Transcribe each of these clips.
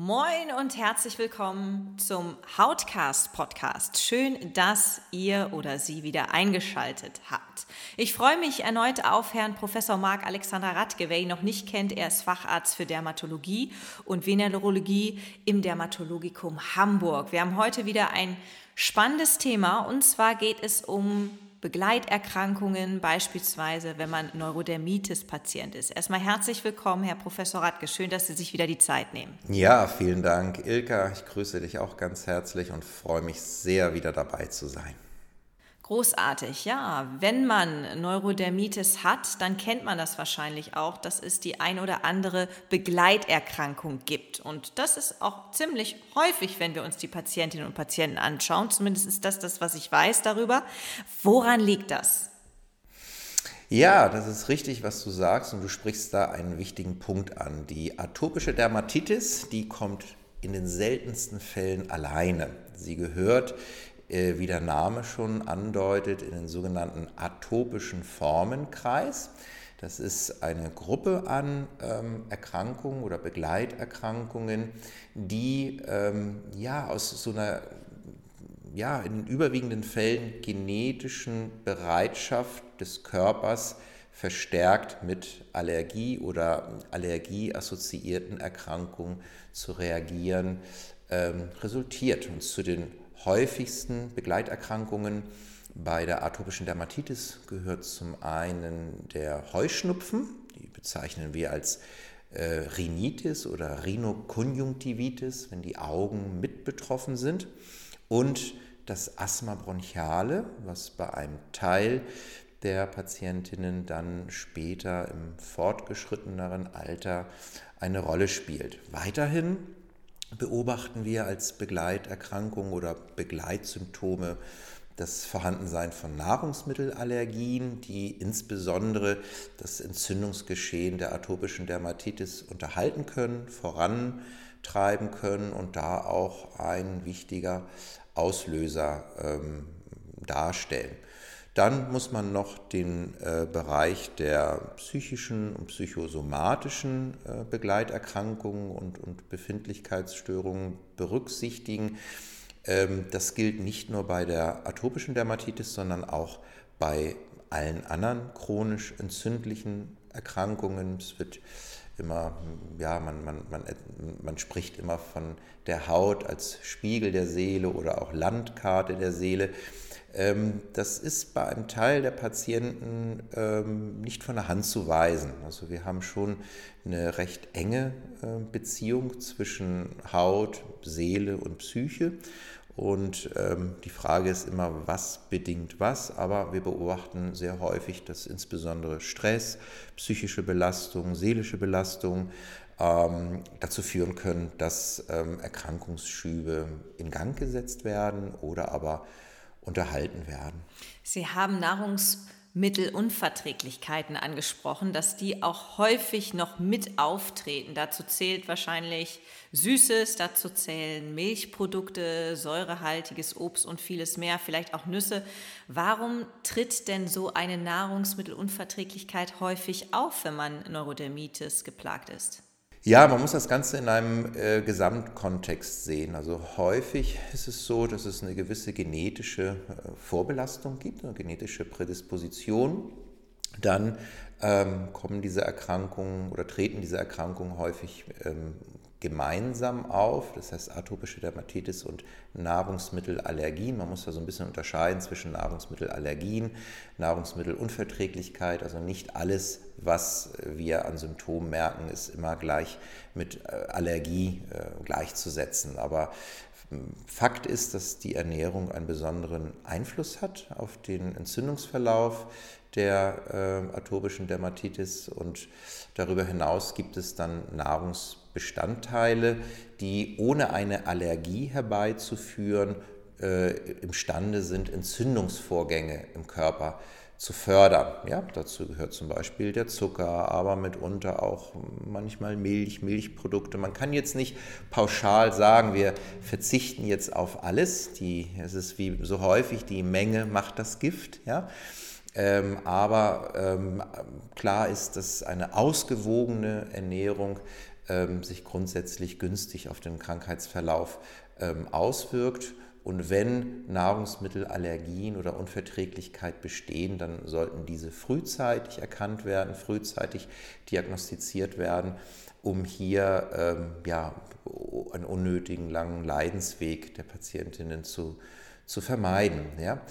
Moin und herzlich willkommen zum Hautcast Podcast. Schön, dass ihr oder sie wieder eingeschaltet habt. Ich freue mich erneut auf Herrn Professor Marc Alexander Radke. Wer ihn noch nicht kennt, er ist Facharzt für Dermatologie und Venerologie im Dermatologikum Hamburg. Wir haben heute wieder ein spannendes Thema und zwar geht es um Begleiterkrankungen, beispielsweise wenn man Neurodermitis-Patient ist. Erstmal herzlich willkommen, Herr Professor Radke. Schön, dass Sie sich wieder die Zeit nehmen. Ja, vielen Dank, Ilka. Ich grüße dich auch ganz herzlich und freue mich sehr, wieder dabei zu sein. Großartig, ja. Wenn man Neurodermitis hat, dann kennt man das wahrscheinlich auch, dass es die ein oder andere Begleiterkrankung gibt. Und das ist auch ziemlich häufig, wenn wir uns die Patientinnen und Patienten anschauen. Zumindest ist das das, was ich weiß darüber. Woran liegt das? Ja, das ist richtig, was du sagst und du sprichst da einen wichtigen Punkt an. Die atopische Dermatitis, die kommt in den seltensten Fällen alleine. Sie gehört wie der Name schon andeutet, in den sogenannten atopischen Formenkreis. Das ist eine Gruppe an ähm, Erkrankungen oder Begleiterkrankungen, die ähm, ja aus so einer ja, in den überwiegenden Fällen genetischen Bereitschaft des Körpers verstärkt mit Allergie oder allergieassoziierten Erkrankungen zu reagieren, ähm, resultiert. Und zu den häufigsten Begleiterkrankungen bei der atopischen Dermatitis gehört zum einen der Heuschnupfen, die bezeichnen wir als äh, Rhinitis oder Rhinokonjunktivitis, wenn die Augen mit betroffen sind, und das Asthma bronchiale, was bei einem Teil der Patientinnen dann später im fortgeschritteneren Alter eine Rolle spielt. Weiterhin beobachten wir als Begleiterkrankung oder Begleitsymptome das Vorhandensein von Nahrungsmittelallergien, die insbesondere das Entzündungsgeschehen der atopischen Dermatitis unterhalten können, vorantreiben können und da auch ein wichtiger Auslöser ähm, darstellen. Dann muss man noch den äh, Bereich der psychischen und psychosomatischen äh, Begleiterkrankungen und, und Befindlichkeitsstörungen berücksichtigen. Ähm, das gilt nicht nur bei der atopischen Dermatitis, sondern auch bei allen anderen chronisch entzündlichen Erkrankungen. Es wird immer, ja, man, man, man, man spricht immer von der Haut als Spiegel der Seele oder auch Landkarte der Seele. Ähm, das ist bei einem Teil der Patienten ähm, nicht von der Hand zu weisen. Also wir haben schon eine recht enge äh, Beziehung zwischen Haut, Seele und Psyche. Und ähm, die Frage ist immer, was bedingt was, aber wir beobachten sehr häufig, dass insbesondere Stress, psychische Belastung, seelische Belastung ähm, dazu führen können, dass ähm, Erkrankungsschübe in Gang gesetzt werden oder aber unterhalten werden. Sie haben Nahrungsmittelunverträglichkeiten angesprochen, dass die auch häufig noch mit auftreten. Dazu zählt wahrscheinlich Süßes, dazu zählen Milchprodukte, säurehaltiges Obst und vieles mehr, vielleicht auch Nüsse. Warum tritt denn so eine Nahrungsmittelunverträglichkeit häufig auf, wenn man Neurodermitis geplagt ist? Ja, man muss das Ganze in einem äh, Gesamtkontext sehen. Also häufig ist es so, dass es eine gewisse genetische äh, Vorbelastung gibt, eine genetische Prädisposition. Dann ähm, kommen diese Erkrankungen oder treten diese Erkrankungen häufig ähm, gemeinsam auf, das heißt atopische Dermatitis und Nahrungsmittelallergien. Man muss da so ein bisschen unterscheiden zwischen Nahrungsmittelallergien, Nahrungsmittelunverträglichkeit. Also nicht alles, was wir an Symptomen merken, ist immer gleich mit äh, Allergie äh, gleichzusetzen. Aber hm, Fakt ist, dass die Ernährung einen besonderen Einfluss hat auf den Entzündungsverlauf der äh, atopischen Dermatitis und darüber hinaus gibt es dann Nahrungsbestandteile, die ohne eine Allergie herbeizuführen äh, imstande sind, Entzündungsvorgänge im Körper zu fördern. Ja, dazu gehört zum Beispiel der Zucker, aber mitunter auch manchmal Milch, Milchprodukte. Man kann jetzt nicht pauschal sagen, wir verzichten jetzt auf alles. Die, es ist wie so häufig, die Menge macht das Gift. Ja? Ähm, aber ähm, klar ist, dass eine ausgewogene Ernährung ähm, sich grundsätzlich günstig auf den Krankheitsverlauf ähm, auswirkt. Und wenn Nahrungsmittelallergien oder Unverträglichkeit bestehen, dann sollten diese frühzeitig erkannt werden, frühzeitig diagnostiziert werden, um hier ähm, ja, einen unnötigen langen Leidensweg der Patientinnen zu, zu vermeiden. Ja.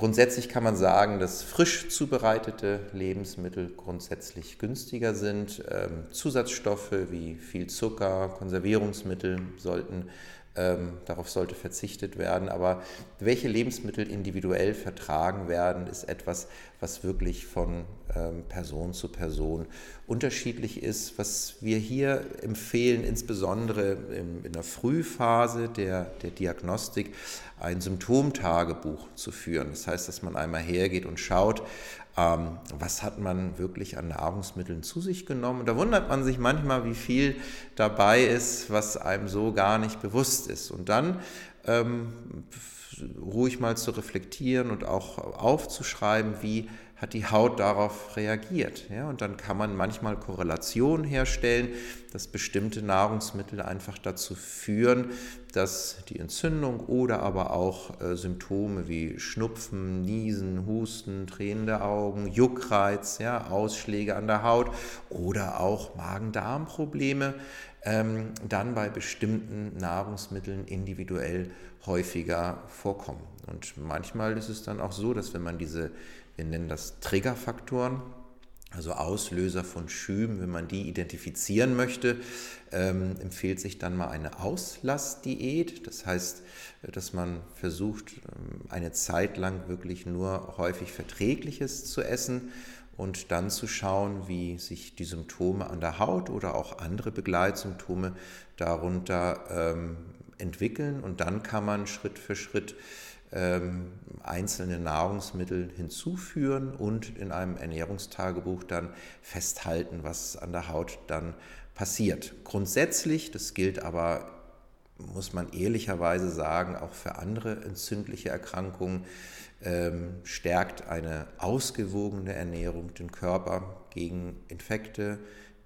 Grundsätzlich kann man sagen, dass frisch zubereitete Lebensmittel grundsätzlich günstiger sind. Ähm, Zusatzstoffe wie viel Zucker, Konservierungsmittel sollten ähm, darauf sollte verzichtet werden. Aber welche Lebensmittel individuell vertragen werden, ist etwas, was wirklich von ähm, Person zu Person unterschiedlich ist. Was wir hier empfehlen, insbesondere in, in der Frühphase der, der Diagnostik, ein Symptomtagebuch zu führen. Das heißt, dass man einmal hergeht und schaut, ähm, was hat man wirklich an Nahrungsmitteln zu sich genommen. Da wundert man sich manchmal, wie viel dabei ist, was einem so gar nicht bewusst ist. Und dann ähm, ruhig mal zu reflektieren und auch aufzuschreiben, wie hat die Haut darauf reagiert. Ja, und dann kann man manchmal Korrelationen herstellen, dass bestimmte Nahrungsmittel einfach dazu führen, dass die Entzündung oder aber auch äh, Symptome wie Schnupfen, Niesen, Husten, Tränen der Augen, Juckreiz, ja, Ausschläge an der Haut oder auch Magen-Darm-Probleme ähm, dann bei bestimmten Nahrungsmitteln individuell häufiger vorkommen. Und manchmal ist es dann auch so, dass wenn man diese wir nennen das Triggerfaktoren, also Auslöser von Schüben, wenn man die identifizieren möchte, ähm, empfiehlt sich dann mal eine Auslassdiät. Das heißt, dass man versucht, ähm, eine Zeit lang wirklich nur häufig Verträgliches zu essen und dann zu schauen, wie sich die Symptome an der Haut oder auch andere Begleitsymptome darunter ähm, entwickeln. Und dann kann man Schritt für Schritt ähm, einzelne Nahrungsmittel hinzuführen und in einem Ernährungstagebuch dann festhalten, was an der Haut dann passiert. Grundsätzlich, das gilt aber, muss man ehrlicherweise sagen, auch für andere entzündliche Erkrankungen, ähm, stärkt eine ausgewogene Ernährung den Körper gegen Infekte,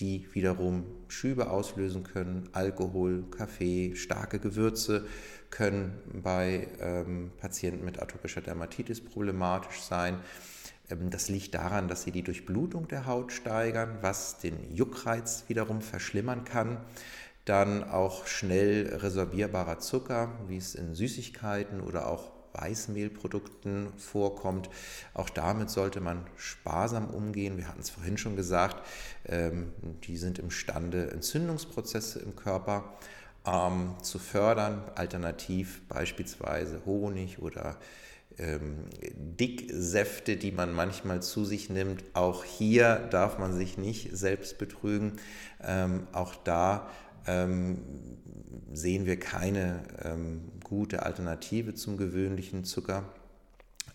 die wiederum Schübe auslösen können. Alkohol, Kaffee, starke Gewürze können bei ähm, Patienten mit atopischer Dermatitis problematisch sein. Ähm, das liegt daran, dass sie die Durchblutung der Haut steigern, was den Juckreiz wiederum verschlimmern kann. Dann auch schnell resorbierbarer Zucker, wie es in Süßigkeiten oder auch Weißmehlprodukten vorkommt. Auch damit sollte man sparsam umgehen. Wir hatten es vorhin schon gesagt, ähm, die sind imstande, Entzündungsprozesse im Körper ähm, zu fördern, alternativ beispielsweise Honig oder ähm, Dicksäfte, die man manchmal zu sich nimmt. Auch hier darf man sich nicht selbst betrügen. Ähm, auch da ähm, sehen wir keine ähm, gute Alternative zum gewöhnlichen Zucker.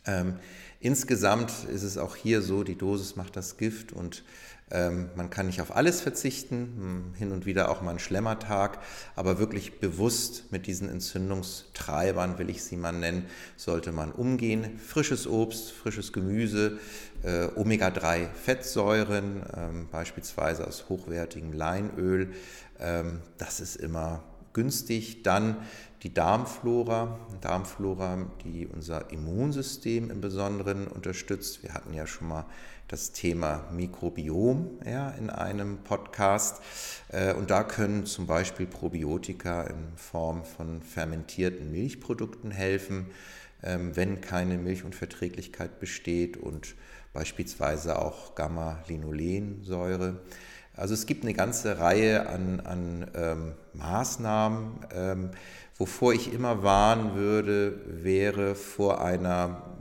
Ähm, insgesamt ist es auch hier so, die Dosis macht das Gift und ähm, man kann nicht auf alles verzichten, hm, hin und wieder auch mal einen Schlemmertag, aber wirklich bewusst mit diesen Entzündungstreibern, will ich sie mal nennen, sollte man umgehen. Frisches Obst, frisches Gemüse, äh, Omega-3-Fettsäuren, ähm, beispielsweise aus hochwertigem Leinöl, das ist immer günstig. Dann die Darmflora, Darmflora, die unser Immunsystem im Besonderen unterstützt. Wir hatten ja schon mal das Thema Mikrobiom ja, in einem Podcast. Äh, und da können zum Beispiel Probiotika in Form von fermentierten Milchprodukten helfen, ähm, wenn keine Milchunverträglichkeit besteht und beispielsweise auch Gamma-Linolensäure. Also es gibt eine ganze Reihe an, an ähm, Maßnahmen. Ähm, wovor ich immer warnen würde, wäre vor einer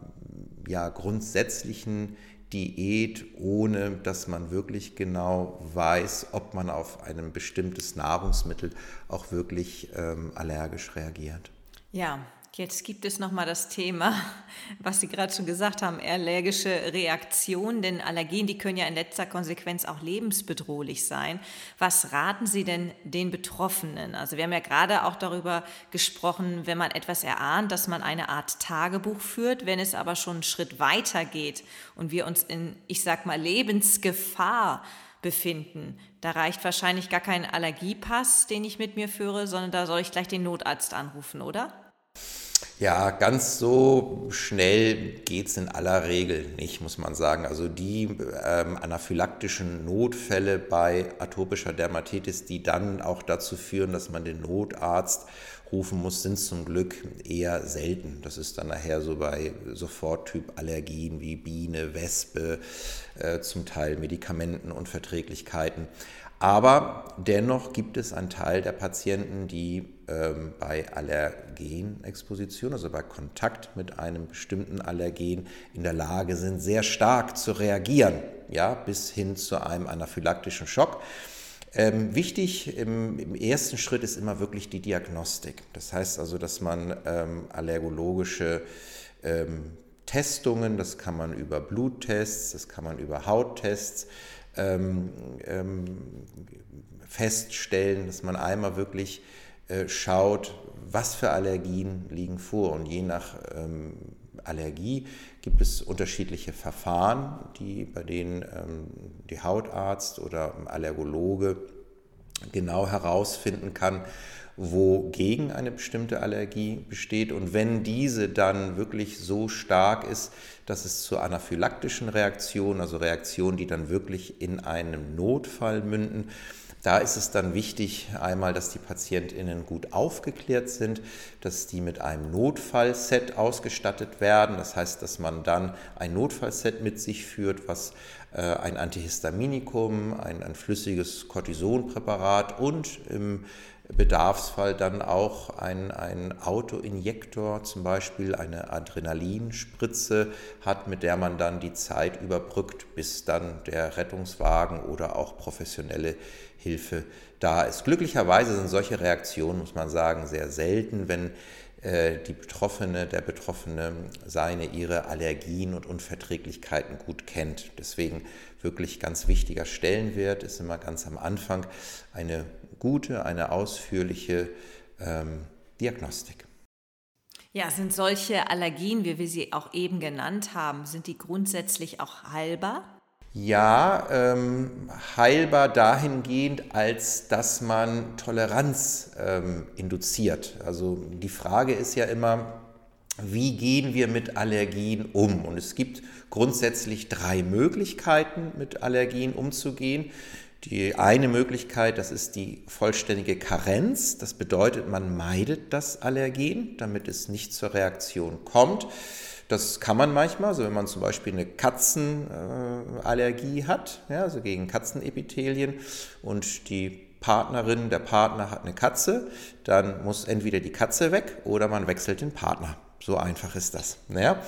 ja, grundsätzlichen Diät, ohne dass man wirklich genau weiß, ob man auf ein bestimmtes Nahrungsmittel auch wirklich ähm, allergisch reagiert. Ja, Jetzt gibt es nochmal das Thema, was Sie gerade schon gesagt haben, allergische Reaktion, denn Allergien, die können ja in letzter Konsequenz auch lebensbedrohlich sein. Was raten Sie denn den Betroffenen? Also wir haben ja gerade auch darüber gesprochen, wenn man etwas erahnt, dass man eine Art Tagebuch führt, wenn es aber schon einen Schritt weiter geht und wir uns in, ich sag mal, Lebensgefahr befinden. Da reicht wahrscheinlich gar kein Allergiepass, den ich mit mir führe, sondern da soll ich gleich den Notarzt anrufen, oder? Ja, ganz so schnell geht es in aller Regel nicht, muss man sagen. Also die ähm, anaphylaktischen Notfälle bei atopischer Dermatitis, die dann auch dazu führen, dass man den Notarzt rufen muss, sind zum Glück eher selten. Das ist dann nachher so bei Soforttyp-Allergien wie Biene, Wespe, äh, zum Teil Medikamentenunverträglichkeiten. Aber dennoch gibt es einen Teil der Patienten, die ähm, bei Allergenexposition, also bei Kontakt mit einem bestimmten Allergen in der Lage sind, sehr stark zu reagieren, ja, bis hin zu einem anaphylaktischen Schock. Ähm, wichtig im, im, ersten Schritt ist immer wirklich die Diagnostik. Das heißt also, dass man ähm, allergologische ähm, Testungen, das kann man über Bluttests, das kann man über Hauttests ähm, ähm, feststellen, dass man einmal wirklich äh, schaut, was für Allergien liegen vor. Und je nach ähm, Allergie gibt es unterschiedliche Verfahren, die, bei denen ähm, die Hautarzt oder Allergologe genau herausfinden kann, wogegen eine bestimmte Allergie besteht. Und wenn diese dann wirklich so stark ist, dass es zu anaphylaktischen Reaktionen, also Reaktionen, die dann wirklich in einem Notfall münden, da ist es dann wichtig, einmal, dass die PatientInnen gut aufgeklärt sind, dass die mit einem Notfallset ausgestattet werden. Das heißt, dass man dann ein Notfallset mit sich führt, was äh, ein Antihistaminikum, ein, ein flüssiges Cortisonpräparat und im Bedarfsfall dann auch ein, ein Autoinjektor, zum Beispiel eine Adrenalinspritze hat, mit der man dann die Zeit überbrückt, bis dann der Rettungswagen oder auch professionelle Hilfe da ist. Glücklicherweise sind solche Reaktionen, muss man sagen, sehr selten, wenn äh, die Betroffene, der Betroffene seine, ihre Allergien und Unverträglichkeiten gut kennt. Deswegen wirklich ganz wichtiger Stellenwert ist immer ganz am Anfang eine gute, eine ausführliche ähm, Diagnostik. Ja, sind solche Allergien, wie wir sie auch eben genannt haben, sind die grundsätzlich auch heilbar? Ja, ähm, heilbar dahingehend, als dass man Toleranz ähm, induziert. Also die Frage ist ja immer, wie gehen wir mit Allergien um? Und es gibt grundsätzlich drei Möglichkeiten, mit Allergien umzugehen. Die eine Möglichkeit, das ist die vollständige Karenz. Das bedeutet, man meidet das Allergen, damit es nicht zur Reaktion kommt. Das kann man manchmal, also wenn man zum Beispiel eine Katzenallergie hat, ja, also gegen Katzenepithelien und die Partnerin, der Partner hat eine Katze, dann muss entweder die Katze weg oder man wechselt den Partner. So einfach ist das. Ja.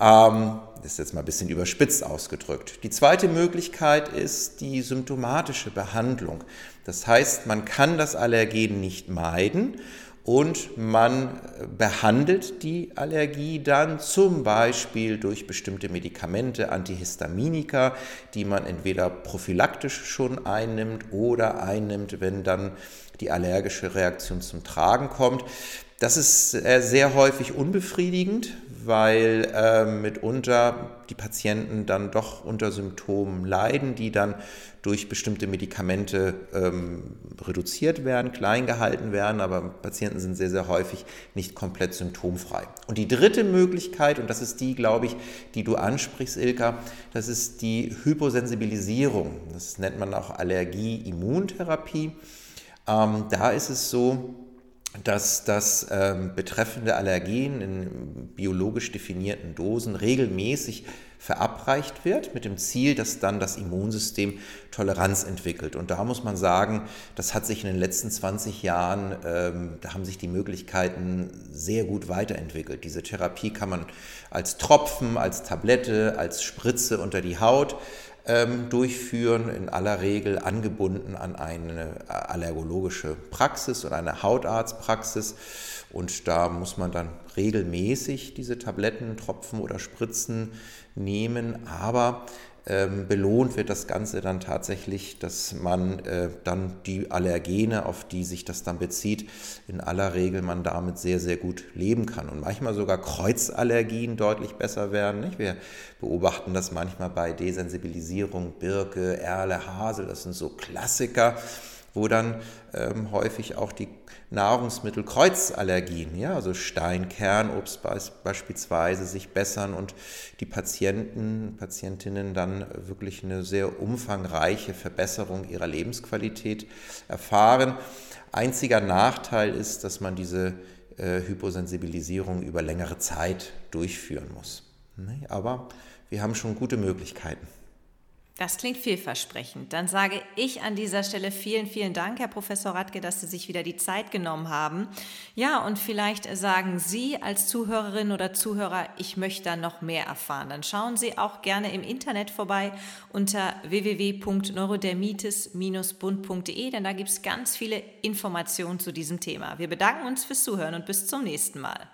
Ähm, ist jetzt mal ein bisschen überspitzt ausgedrückt. Die zweite Möglichkeit ist die symptomatische Behandlung. Das heißt, man kann das Allergen nicht meiden und man behandelt die Allergie dann zum Beispiel durch bestimmte Medikamente, Antihistaminika, die man entweder prophylaktisch schon einnimmt oder einnimmt, wenn dann die allergische Reaktion zum Tragen kommt. Das ist äh, sehr häufig unbefriedigend, weil äh, mitunter die Patienten dann doch unter Symptomen leiden, die dann durch bestimmte Medikamente ähm, reduziert werden, klein gehalten werden, aber Patienten sind sehr, sehr häufig nicht komplett symptomfrei. Und die dritte Möglichkeit, und das ist die, glaube ich, die du ansprichst, Ilka, das ist die Hyposensibilisierung. Das nennt man auch Allergie-Immuntherapie. Ähm, da ist es so, dass das ähm, betreffende Allergen in biologisch definierten Dosen regelmäßig verabreicht wird, mit dem Ziel, dass dann das Immunsystem Toleranz entwickelt. Und da muss man sagen, das hat sich in den letzten 20 Jahren, ähm, da haben sich die Möglichkeiten sehr gut weiterentwickelt. Diese Therapie kann man als Tropfen, als Tablette, als Spritze unter die Haut ähm, durchführen, in aller Regel angebunden an eine allergologische Praxis oder eine Hautarztpraxis. Und da muss man dann regelmäßig diese Tabletten, Tropfen oder Spritzen nehmen. Aber ähm, belohnt wird das Ganze dann tatsächlich, dass man äh, dann die Allergene, auf die sich das dann bezieht, in aller Regel man damit sehr, sehr gut leben kann. Und manchmal sogar Kreuzallergien deutlich besser werden. Nicht? Wir beobachten das manchmal bei Desensibilisierung, Birke, Erle, Hasel, das sind so Klassiker wo dann ähm, häufig auch die Nahrungsmittelkreuzallergien, ja, also Stein, Kernobst beispielsweise, sich bessern und die Patienten, Patientinnen dann wirklich eine sehr umfangreiche Verbesserung ihrer Lebensqualität erfahren. Einziger Nachteil ist, dass man diese äh, Hyposensibilisierung über längere Zeit durchführen muss. Ne? Aber wir haben schon gute Möglichkeiten. Das klingt vielversprechend. Dann sage ich an dieser Stelle vielen, vielen Dank, Herr Professor Radke, dass Sie sich wieder die Zeit genommen haben. Ja, und vielleicht sagen Sie als Zuhörerin oder Zuhörer, ich möchte da noch mehr erfahren. Dann schauen Sie auch gerne im Internet vorbei unter www.neurodermitis-bund.de, denn da gibt es ganz viele Informationen zu diesem Thema. Wir bedanken uns fürs Zuhören und bis zum nächsten Mal.